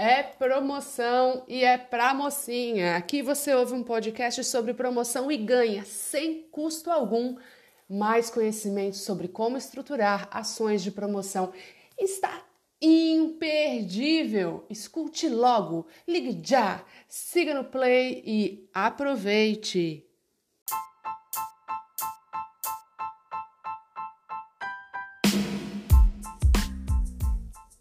É promoção e é pra mocinha. Aqui você ouve um podcast sobre promoção e ganha, sem custo algum, mais conhecimento sobre como estruturar ações de promoção. Está imperdível! Escute logo, ligue já, siga no play e aproveite!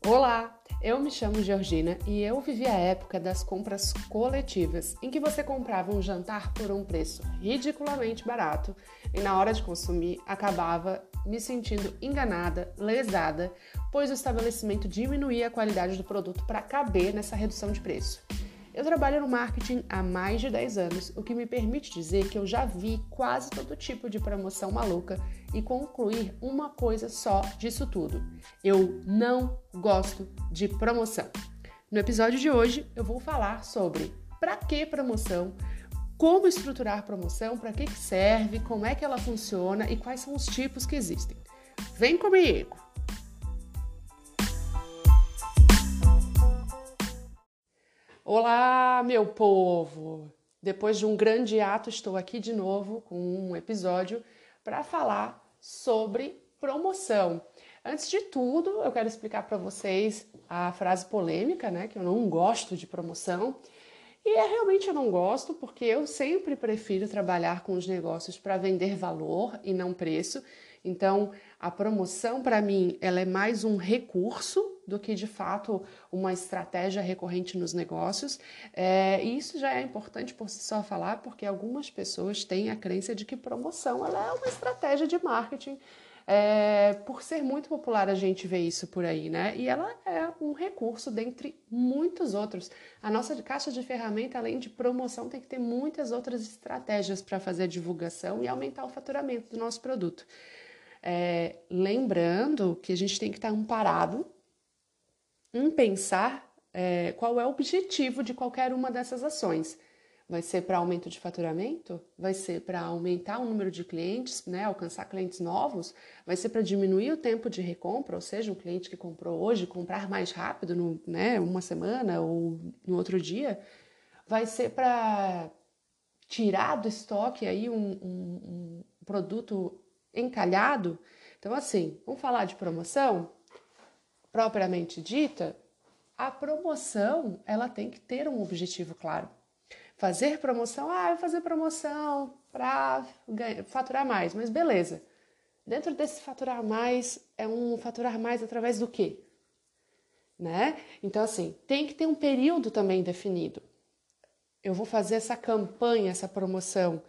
Olá! Eu me chamo Georgina e eu vivi a época das compras coletivas, em que você comprava um jantar por um preço ridiculamente barato e na hora de consumir acabava me sentindo enganada, lesada, pois o estabelecimento diminuía a qualidade do produto para caber nessa redução de preço. Eu trabalho no marketing há mais de 10 anos, o que me permite dizer que eu já vi quase todo tipo de promoção maluca e concluir uma coisa só disso tudo: eu não gosto de promoção. No episódio de hoje, eu vou falar sobre para que promoção, como estruturar promoção, para que, que serve, como é que ela funciona e quais são os tipos que existem. Vem comigo! Olá, meu povo! Depois de um grande ato, estou aqui de novo com um episódio para falar sobre promoção. Antes de tudo, eu quero explicar para vocês a frase polêmica, né, que eu não gosto de promoção. E é realmente eu não gosto, porque eu sempre prefiro trabalhar com os negócios para vender valor e não preço. Então, a promoção para mim, ela é mais um recurso do que de fato uma estratégia recorrente nos negócios. É, e isso já é importante por si só falar, porque algumas pessoas têm a crença de que promoção ela é uma estratégia de marketing. É, por ser muito popular, a gente vê isso por aí, né? E ela é um recurso dentre muitos outros. A nossa caixa de ferramenta, além de promoção, tem que ter muitas outras estratégias para fazer divulgação e aumentar o faturamento do nosso produto. É, lembrando que a gente tem que estar amparado em pensar é, qual é o objetivo de qualquer uma dessas ações. Vai ser para aumento de faturamento? Vai ser para aumentar o número de clientes, né, alcançar clientes novos? Vai ser para diminuir o tempo de recompra, ou seja, um cliente que comprou hoje comprar mais rápido, no, né, uma semana ou no outro dia? Vai ser para tirar do estoque aí um, um, um produto encalhado? Então, assim, vamos falar de promoção? propriamente dita, a promoção ela tem que ter um objetivo claro. Fazer promoção, ah, vou fazer promoção para faturar mais, mas beleza. Dentro desse faturar mais, é um faturar mais através do quê? Né? Então, assim, tem que ter um período também definido. Eu vou fazer essa campanha, essa promoção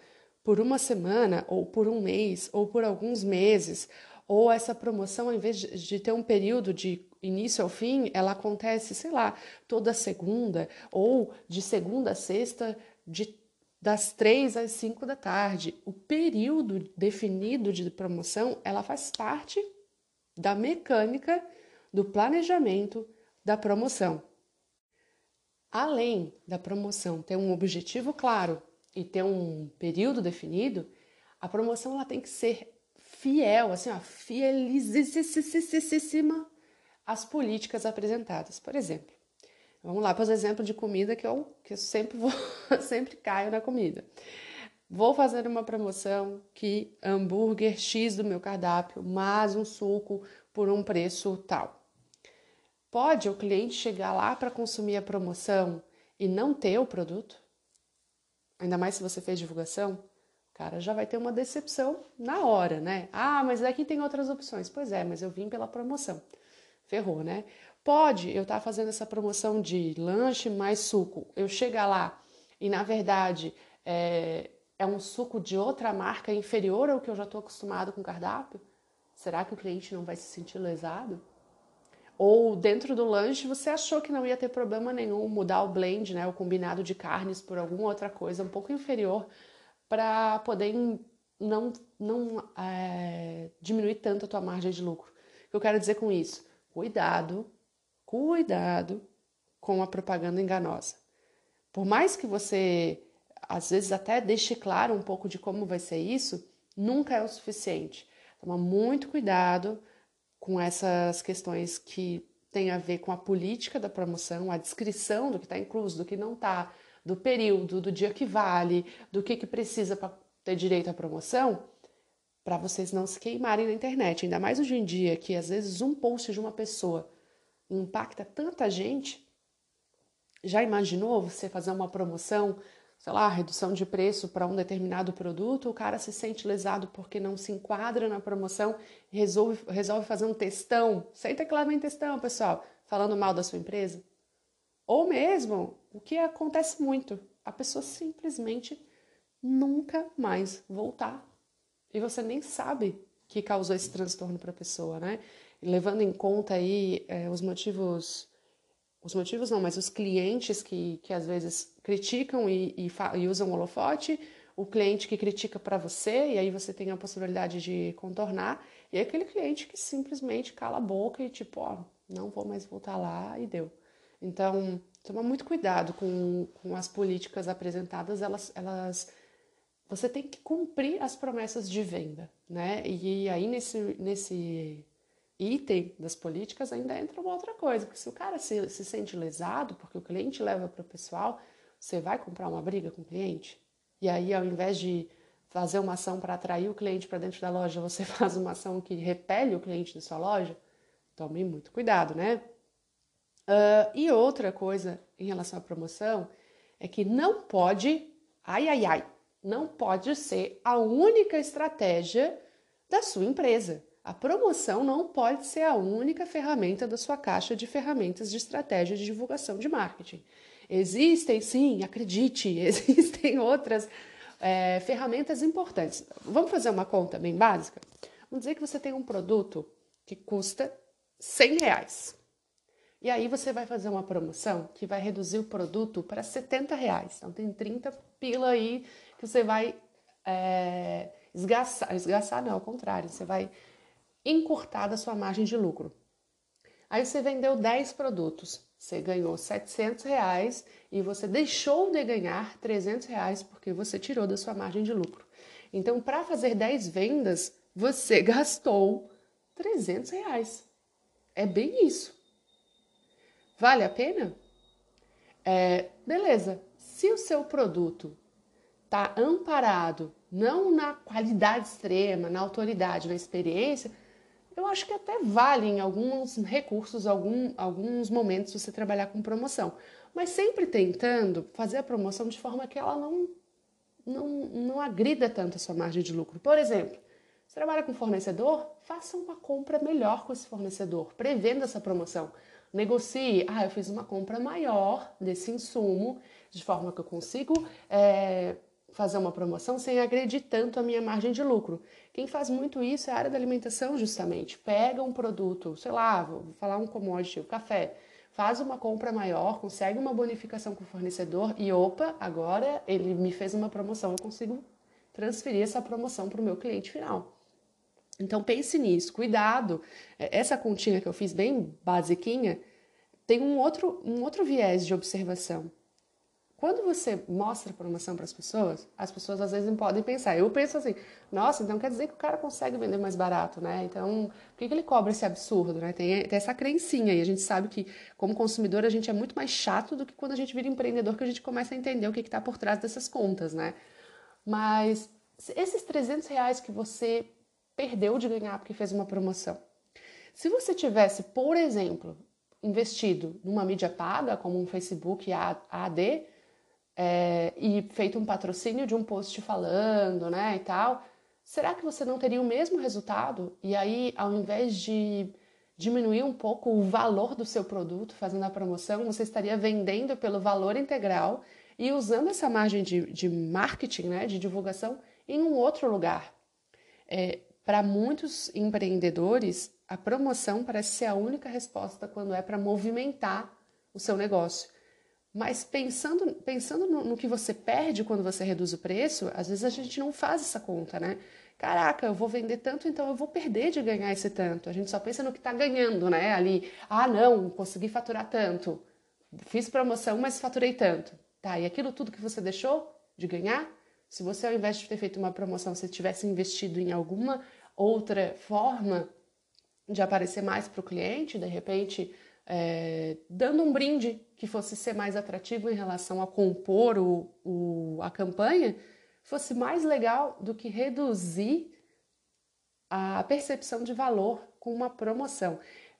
por uma semana, ou por um mês, ou por alguns meses, ou essa promoção, ao invés de ter um período de início ao fim, ela acontece, sei lá, toda segunda ou de segunda a sexta, de, das três às cinco da tarde. O período definido de promoção, ela faz parte da mecânica do planejamento da promoção. Além da promoção ter um objetivo claro e ter um período definido, a promoção ela tem que ser fiel, assim, ó, fielíssima às políticas apresentadas. Por exemplo, vamos lá para os exemplos de comida que eu, que eu sempre vou, sempre caio na comida. Vou fazer uma promoção que hambúrguer X do meu cardápio, mais um suco por um preço tal. Pode o cliente chegar lá para consumir a promoção e não ter o produto? Ainda mais se você fez divulgação? cara já vai ter uma decepção na hora, né? Ah, mas aqui tem outras opções. Pois é, mas eu vim pela promoção. Ferrou, né? Pode eu estar tá fazendo essa promoção de lanche mais suco, eu chegar lá e na verdade é, é um suco de outra marca inferior ao que eu já estou acostumado com cardápio? Será que o cliente não vai se sentir lesado? Ou dentro do lanche você achou que não ia ter problema nenhum mudar o blend, né, o combinado de carnes por alguma outra coisa um pouco inferior para poder não, não é, diminuir tanto a tua margem de lucro. O que eu quero dizer com isso? Cuidado, cuidado com a propaganda enganosa. Por mais que você, às vezes, até deixe claro um pouco de como vai ser isso, nunca é o suficiente. Toma muito cuidado com essas questões que tem a ver com a política da promoção, a descrição do que está incluso, do que não está, do período, do dia que vale, do que, que precisa para ter direito à promoção, para vocês não se queimarem na internet. Ainda mais hoje em dia, que às vezes um post de uma pessoa impacta tanta gente. Já imaginou você fazer uma promoção sei lá, redução de preço para um determinado produto, o cara se sente lesado porque não se enquadra na promoção resolve, resolve fazer um testão. Senta que lá vem testão, pessoal, falando mal da sua empresa. Ou mesmo, o que acontece muito, a pessoa simplesmente nunca mais voltar. E você nem sabe que causou esse transtorno para a pessoa, né? Levando em conta aí é, os motivos os motivos não, mas os clientes que, que às vezes criticam e, e, e usam o holofote, o cliente que critica para você, e aí você tem a possibilidade de contornar, e aquele cliente que simplesmente cala a boca e tipo, ó, não vou mais voltar lá e deu. Então, toma muito cuidado com, com as políticas apresentadas, elas, elas você tem que cumprir as promessas de venda, né? E aí nesse, nesse item das políticas ainda entra uma outra coisa, que se o cara se, se sente lesado porque o cliente leva para o pessoal, você vai comprar uma briga com o cliente? E aí, ao invés de fazer uma ação para atrair o cliente para dentro da loja, você faz uma ação que repele o cliente da sua loja? Tome muito cuidado, né? Uh, e outra coisa em relação à promoção é que não pode, ai, ai, ai, não pode ser a única estratégia da sua empresa. A promoção não pode ser a única ferramenta da sua caixa de ferramentas de estratégia de divulgação de marketing. Existem, sim, acredite, existem outras é, ferramentas importantes. Vamos fazer uma conta bem básica? Vamos dizer que você tem um produto que custa 100 reais. E aí você vai fazer uma promoção que vai reduzir o produto para 70 reais. Então tem 30 pila aí que você vai é, esgaçar. Esgaçar não, ao contrário. Você vai encurtada sua margem de lucro. Aí você vendeu 10 produtos, você ganhou 700 reais e você deixou de ganhar 300 reais porque você tirou da sua margem de lucro. Então, para fazer 10 vendas, você gastou 300 reais. É bem isso. Vale a pena? É, beleza. Se o seu produto está amparado não na qualidade extrema, na autoridade, na experiência, eu acho que até vale em alguns recursos, algum, alguns momentos você trabalhar com promoção. Mas sempre tentando fazer a promoção de forma que ela não, não, não agrida tanto a sua margem de lucro. Por exemplo, você trabalha com fornecedor, faça uma compra melhor com esse fornecedor, prevendo essa promoção. Negocie, ah, eu fiz uma compra maior desse insumo, de forma que eu consigo é, fazer uma promoção sem agredir tanto a minha margem de lucro. Quem faz muito isso é a área da alimentação, justamente. Pega um produto, sei lá, vou falar um commodity, o café, faz uma compra maior, consegue uma bonificação com o fornecedor e, opa, agora ele me fez uma promoção, eu consigo transferir essa promoção para o meu cliente final. Então pense nisso, cuidado. É, essa continha que eu fiz bem basiquinha tem um outro, um outro viés de observação. Quando você mostra promoção para as pessoas, as pessoas às vezes podem pensar. Eu penso assim, nossa, então quer dizer que o cara consegue vender mais barato, né? Então, por que, que ele cobra esse absurdo, né? Tem, tem essa crencinha e a gente sabe que, como consumidor, a gente é muito mais chato do que quando a gente vira empreendedor, que a gente começa a entender o que está por trás dessas contas, né? Mas esses 300 reais que você perdeu de ganhar porque fez uma promoção, se você tivesse, por exemplo, investido numa mídia paga, como um Facebook AD, é, e feito um patrocínio de um post falando, né, e tal, será que você não teria o mesmo resultado? E aí, ao invés de diminuir um pouco o valor do seu produto fazendo a promoção, você estaria vendendo pelo valor integral e usando essa margem de, de marketing, né, de divulgação, em um outro lugar. É, para muitos empreendedores, a promoção parece ser a única resposta quando é para movimentar o seu negócio. Mas pensando, pensando no, no, que você perde quando você reduz o preço, às vezes a gente não faz essa conta, né? Caraca, eu vou vender tanto, então eu vou perder de ganhar esse tanto. A gente só pensa no que está ganhando, né? Ali, ah, não, consegui faturar tanto. Fiz promoção, mas faturei tanto. Tá, e aquilo tudo que você deixou de ganhar? Se você, ao invés de ter feito uma promoção, você tivesse investido em alguma outra forma de aparecer mais para o cliente, de repente é, dando um brinde que fosse ser mais atrativo em relação a compor o, o, a campanha, fosse mais legal do que reduzir a percepção de valor com uma promoção.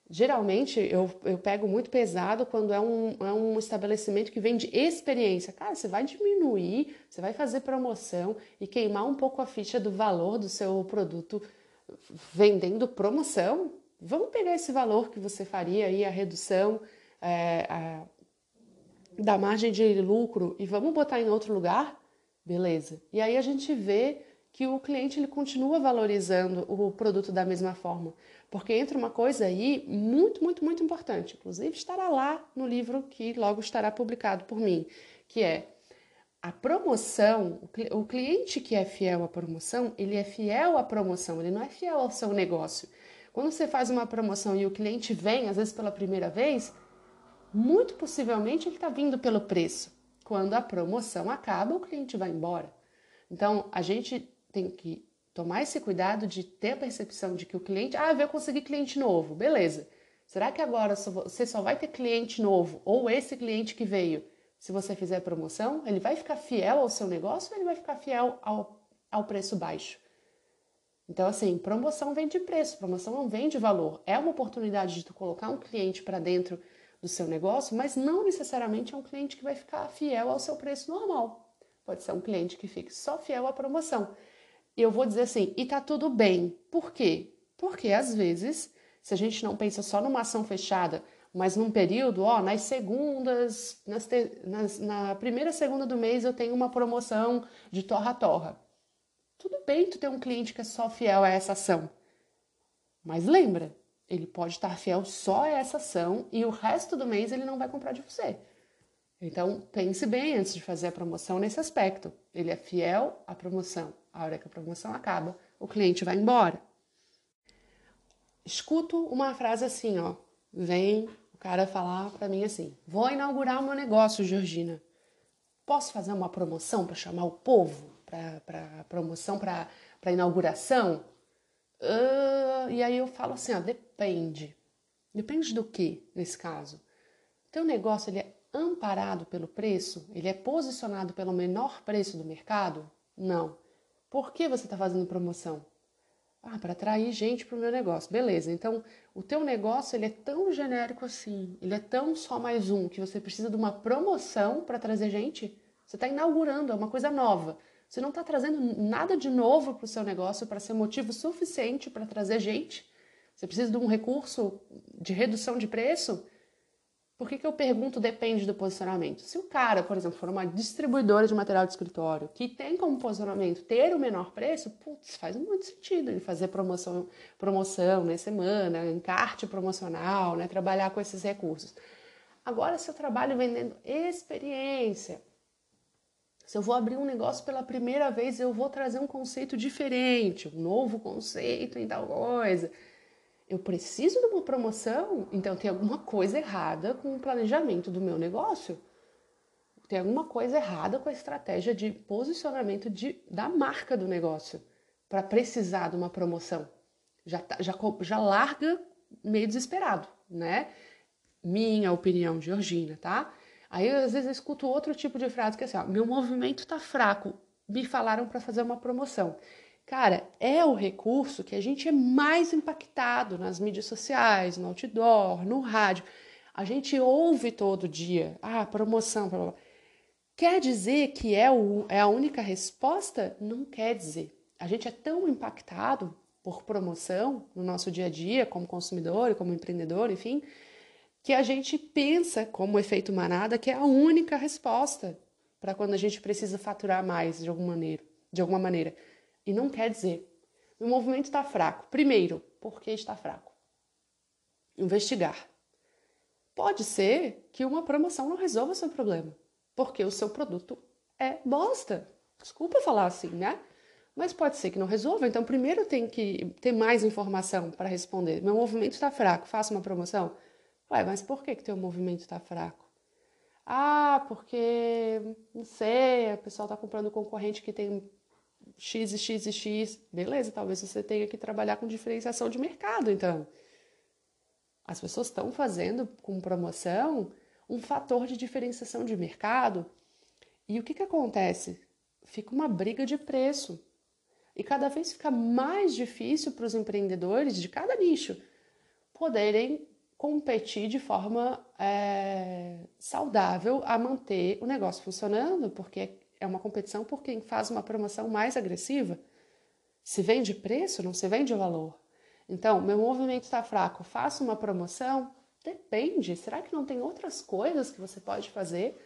Geralmente eu, eu pego muito pesado quando é um, é um estabelecimento que vende experiência. Cara, você vai diminuir, você vai fazer promoção e queimar um pouco a ficha do valor do seu produto vendendo promoção. Vamos pegar esse valor que você faria aí, a redução é, a, da margem de lucro e vamos botar em outro lugar? Beleza. E aí a gente vê que o cliente ele continua valorizando o produto da mesma forma. Porque entra uma coisa aí muito, muito, muito importante, inclusive estará lá no livro que logo estará publicado por mim, que é a promoção, o cliente que é fiel à promoção, ele é fiel à promoção, ele não é fiel ao seu negócio. Quando você faz uma promoção e o cliente vem, às vezes pela primeira vez, muito possivelmente ele está vindo pelo preço. Quando a promoção acaba, o cliente vai embora. Então, a gente tem que tomar esse cuidado de ter a percepção de que o cliente, ah, eu conseguir cliente novo, beleza. Será que agora você só vai ter cliente novo ou esse cliente que veio? Se você fizer promoção, ele vai ficar fiel ao seu negócio ou ele vai ficar fiel ao, ao preço baixo? Então, assim, promoção vem de preço, promoção não vem de valor. É uma oportunidade de tu colocar um cliente para dentro do seu negócio, mas não necessariamente é um cliente que vai ficar fiel ao seu preço normal. Pode ser um cliente que fique só fiel à promoção. E eu vou dizer assim, e tá tudo bem. Por quê? Porque às vezes, se a gente não pensa só numa ação fechada, mas num período, ó, nas segundas, nas nas, na primeira segunda do mês eu tenho uma promoção de torra-torra. Tudo bem tu ter um cliente que é só fiel a essa ação. Mas lembra, ele pode estar fiel só a essa ação e o resto do mês ele não vai comprar de você. Então, pense bem antes de fazer a promoção nesse aspecto. Ele é fiel à promoção. A hora que a promoção acaba, o cliente vai embora. Escuto uma frase assim, ó. Vem o cara falar para mim assim: "Vou inaugurar o meu negócio, Georgina. Posso fazer uma promoção para chamar o povo para promoção para inauguração?" Uh, e aí eu falo assim, ó, depende. Depende do que nesse caso? Teu negócio ele é amparado pelo preço? Ele é posicionado pelo menor preço do mercado? Não. Por que você está fazendo promoção? Ah, para atrair gente para o meu negócio. Beleza, então o teu negócio ele é tão genérico assim, ele é tão só mais um, que você precisa de uma promoção para trazer gente? Você está inaugurando, é uma coisa nova. Você não está trazendo nada de novo para o seu negócio para ser motivo suficiente para trazer gente? Você precisa de um recurso de redução de preço? Por que, que eu pergunto depende do posicionamento? Se o cara, por exemplo, for uma distribuidora de material de escritório que tem como posicionamento ter o menor preço, putz, faz muito sentido ele fazer promoção, promoção né, semana, encarte promocional, né, trabalhar com esses recursos. Agora, se eu trabalho vendendo experiência, se eu vou abrir um negócio pela primeira vez, eu vou trazer um conceito diferente, um novo conceito em tal coisa eu preciso de uma promoção, então tem alguma coisa errada com o planejamento do meu negócio. Tem alguma coisa errada com a estratégia de posicionamento de, da marca do negócio para precisar de uma promoção. Já, tá, já, já larga meio desesperado, né? Minha opinião, Georgina, tá? Aí às vezes eu escuto outro tipo de frase que é assim: ó, meu movimento tá fraco, me falaram para fazer uma promoção. Cara, é o recurso que a gente é mais impactado nas mídias sociais, no outdoor, no rádio. A gente ouve todo dia, ah, promoção, blá, blá. Quer dizer que é, o, é a única resposta? Não quer dizer. A gente é tão impactado por promoção no nosso dia a dia, como consumidor, como empreendedor, enfim, que a gente pensa, como efeito manada, que é a única resposta para quando a gente precisa faturar mais de alguma maneira. De alguma maneira. E não quer dizer. O movimento está fraco. Primeiro, por que está fraco? Investigar. Pode ser que uma promoção não resolva o seu problema, porque o seu produto é bosta. Desculpa falar assim, né? Mas pode ser que não resolva. Então, primeiro tem que ter mais informação para responder. Meu movimento está fraco, faça uma promoção. Ué, mas por que, que teu movimento está fraco? Ah, porque, não sei, o pessoal está comprando concorrente que tem X e X e X, beleza, talvez você tenha que trabalhar com diferenciação de mercado, então. As pessoas estão fazendo com promoção um fator de diferenciação de mercado. E o que, que acontece? Fica uma briga de preço. E cada vez fica mais difícil para os empreendedores de cada nicho poderem competir de forma é, saudável a manter o negócio funcionando, porque é uma competição por quem faz uma promoção mais agressiva. Se vende preço, não se vende valor. Então, meu movimento está fraco, faço uma promoção? Depende. Será que não tem outras coisas que você pode fazer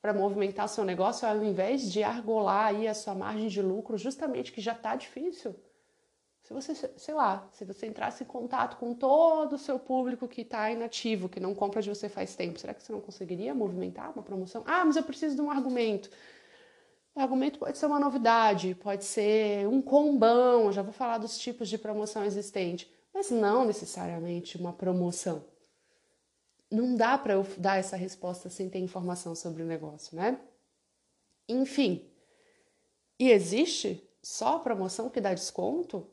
para movimentar seu negócio ao invés de argolar aí a sua margem de lucro, justamente que já está difícil? Se você, sei lá, se você entrasse em contato com todo o seu público que está inativo, que não compra de você faz tempo, será que você não conseguiria movimentar uma promoção? Ah, mas eu preciso de um argumento. O argumento pode ser uma novidade, pode ser um combão, já vou falar dos tipos de promoção existente, mas não necessariamente uma promoção. Não dá para eu dar essa resposta sem ter informação sobre o negócio, né? Enfim, e existe só promoção que dá desconto?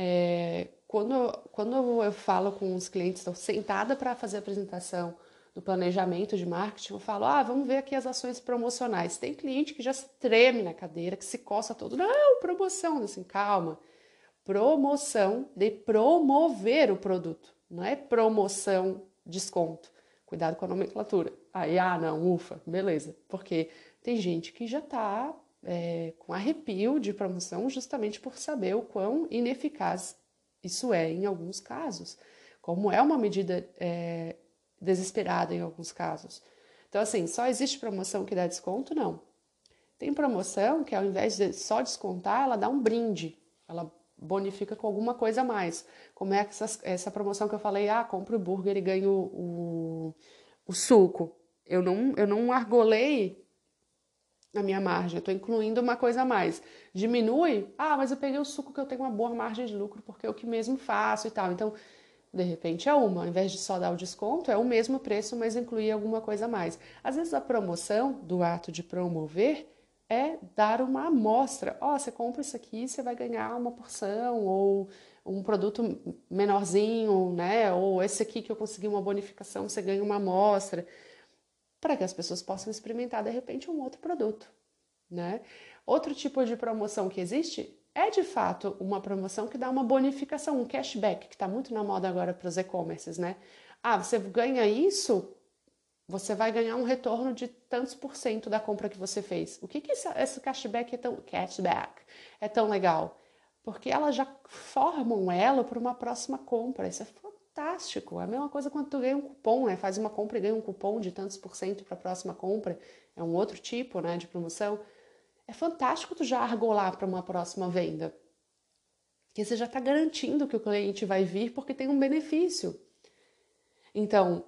É, quando, quando eu falo com os clientes, estou sentada para fazer a apresentação, do planejamento de marketing, eu falo: ah, vamos ver aqui as ações promocionais. Tem cliente que já se treme na cadeira, que se coça todo. Não, promoção. Assim, calma. Promoção de promover o produto, não é promoção desconto. Cuidado com a nomenclatura. Aí, ah, não, ufa, beleza. Porque tem gente que já está é, com arrepio de promoção justamente por saber o quão ineficaz isso é em alguns casos. Como é uma medida é, desesperada em alguns casos. Então, assim, só existe promoção que dá desconto? Não. Tem promoção que ao invés de só descontar, ela dá um brinde, ela bonifica com alguma coisa a mais. Como é essa, essa promoção que eu falei, ah, compra o burger e ganha o, o, o suco. Eu não, eu não argolei a minha margem, eu estou incluindo uma coisa a mais. Diminui, ah, mas eu peguei o suco que eu tenho uma boa margem de lucro porque é o que mesmo faço e tal. Então, de repente é uma, ao invés de só dar o desconto, é o mesmo preço, mas incluir alguma coisa a mais. Às vezes a promoção do ato de promover é dar uma amostra. Ó, oh, você compra isso aqui, você vai ganhar uma porção, ou um produto menorzinho, né? Ou esse aqui que eu consegui uma bonificação, você ganha uma amostra, para que as pessoas possam experimentar de repente um outro produto, né? Outro tipo de promoção que existe é de fato uma promoção que dá uma bonificação, um cashback, que está muito na moda agora para os e-commerces, né? Ah, você ganha isso, você vai ganhar um retorno de tantos por cento da compra que você fez. O que, que esse, esse cashback é tão cashback é tão legal? Porque ela já forma um elo para uma próxima compra. Isso é fantástico. É a mesma coisa quando tu ganha um cupom, né? Faz uma compra e ganha um cupom de tantos por cento para a próxima compra. É um outro tipo, né, de promoção é fantástico tu já argolar para uma próxima venda. Que você já está garantindo que o cliente vai vir porque tem um benefício. Então,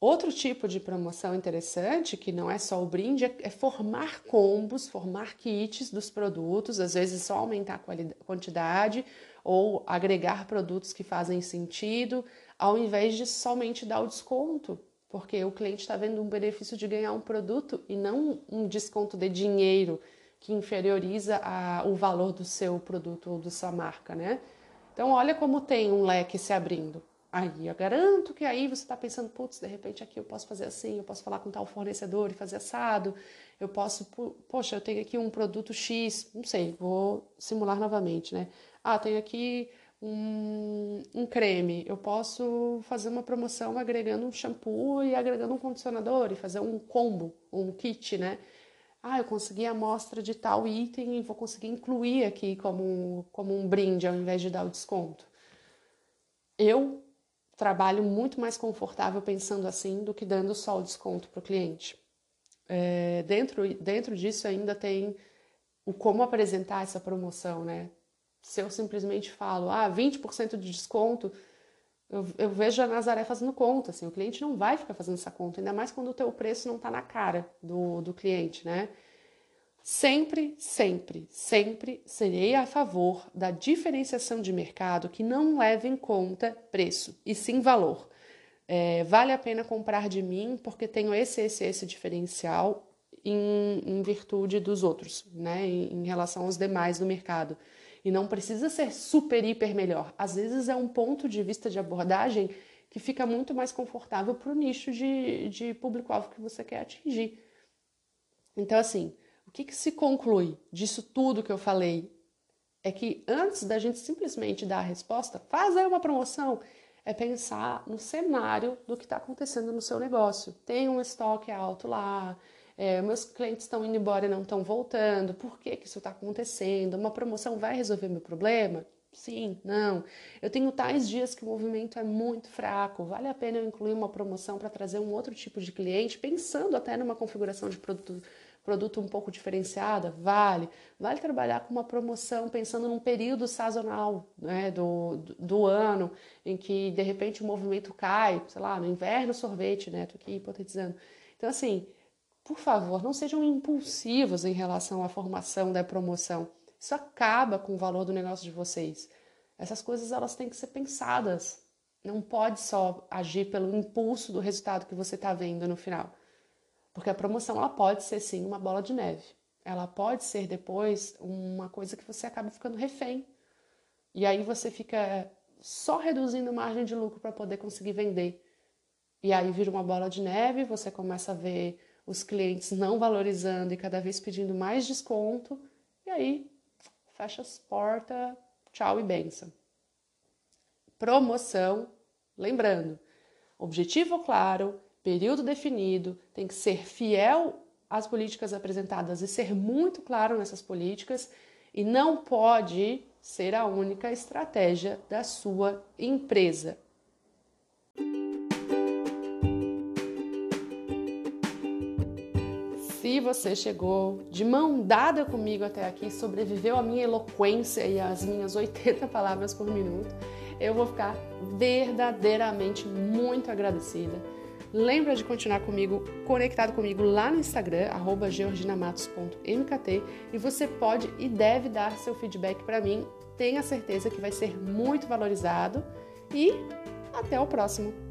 outro tipo de promoção interessante, que não é só o brinde, é, é formar combos, formar kits dos produtos, às vezes só aumentar a quantidade ou agregar produtos que fazem sentido, ao invés de somente dar o desconto porque o cliente está vendo um benefício de ganhar um produto e não um desconto de dinheiro que inferioriza a, o valor do seu produto ou da sua marca, né? Então, olha como tem um leque se abrindo. Aí, eu garanto que aí você está pensando, putz, de repente aqui eu posso fazer assim, eu posso falar com tal fornecedor e fazer assado, eu posso, poxa, eu tenho aqui um produto X, não sei, vou simular novamente, né? Ah, tenho aqui um, um creme, eu posso fazer uma promoção agregando um shampoo e agregando um condicionador e fazer um combo, um kit, né? Ah, eu consegui a amostra de tal item e vou conseguir incluir aqui como, como um brinde ao invés de dar o desconto. Eu trabalho muito mais confortável pensando assim do que dando só o desconto para o cliente. É, dentro, dentro disso ainda tem o como apresentar essa promoção, né? se eu simplesmente falo, ah, 20% de desconto, eu, eu, vejo a Nazaré fazendo conta, assim, o cliente não vai ficar fazendo essa conta, ainda mais quando o teu preço não está na cara do, do cliente, né? Sempre, sempre, sempre serei a favor da diferenciação de mercado que não leve em conta preço, e sim valor. É, vale a pena comprar de mim porque tenho esse, esse, esse diferencial em, em virtude dos outros, né? Em, em relação aos demais do mercado. E não precisa ser super, hiper melhor. Às vezes é um ponto de vista de abordagem que fica muito mais confortável para o nicho de, de público-alvo que você quer atingir. Então, assim, que, que se conclui disso tudo que eu falei? É que antes da gente simplesmente dar a resposta, fazer uma promoção, é pensar no cenário do que está acontecendo no seu negócio. Tem um estoque alto lá, é, meus clientes estão indo embora e não estão voltando, por que, que isso está acontecendo? Uma promoção vai resolver meu problema? Sim, não. Eu tenho tais dias que o movimento é muito fraco. Vale a pena eu incluir uma promoção para trazer um outro tipo de cliente, pensando até numa configuração de produto, produto um pouco diferenciada? Vale. Vale trabalhar com uma promoção pensando num período sazonal né, do, do, do ano, em que de repente o movimento cai, sei lá, no inverno sorvete, né? Tô aqui hipotetizando. Então, assim, por favor, não sejam impulsivos em relação à formação da promoção. Isso acaba com o valor do negócio de vocês. Essas coisas elas têm que ser pensadas. Não pode só agir pelo impulso do resultado que você está vendo no final. Porque a promoção ela pode ser sim uma bola de neve. Ela pode ser depois uma coisa que você acaba ficando refém. E aí você fica só reduzindo margem de lucro para poder conseguir vender. E aí vira uma bola de neve, você começa a ver os clientes não valorizando e cada vez pedindo mais desconto, e aí fecha as portas, tchau e benção. Promoção, lembrando, objetivo claro, período definido, tem que ser fiel às políticas apresentadas e ser muito claro nessas políticas e não pode ser a única estratégia da sua empresa. Se você chegou de mão dada comigo até aqui, sobreviveu à minha eloquência e às minhas 80 palavras por minuto, eu vou ficar verdadeiramente muito agradecida. Lembra de continuar comigo, conectado comigo lá no Instagram, georginamatos.mkt, e você pode e deve dar seu feedback para mim. Tenha certeza que vai ser muito valorizado. E até o próximo!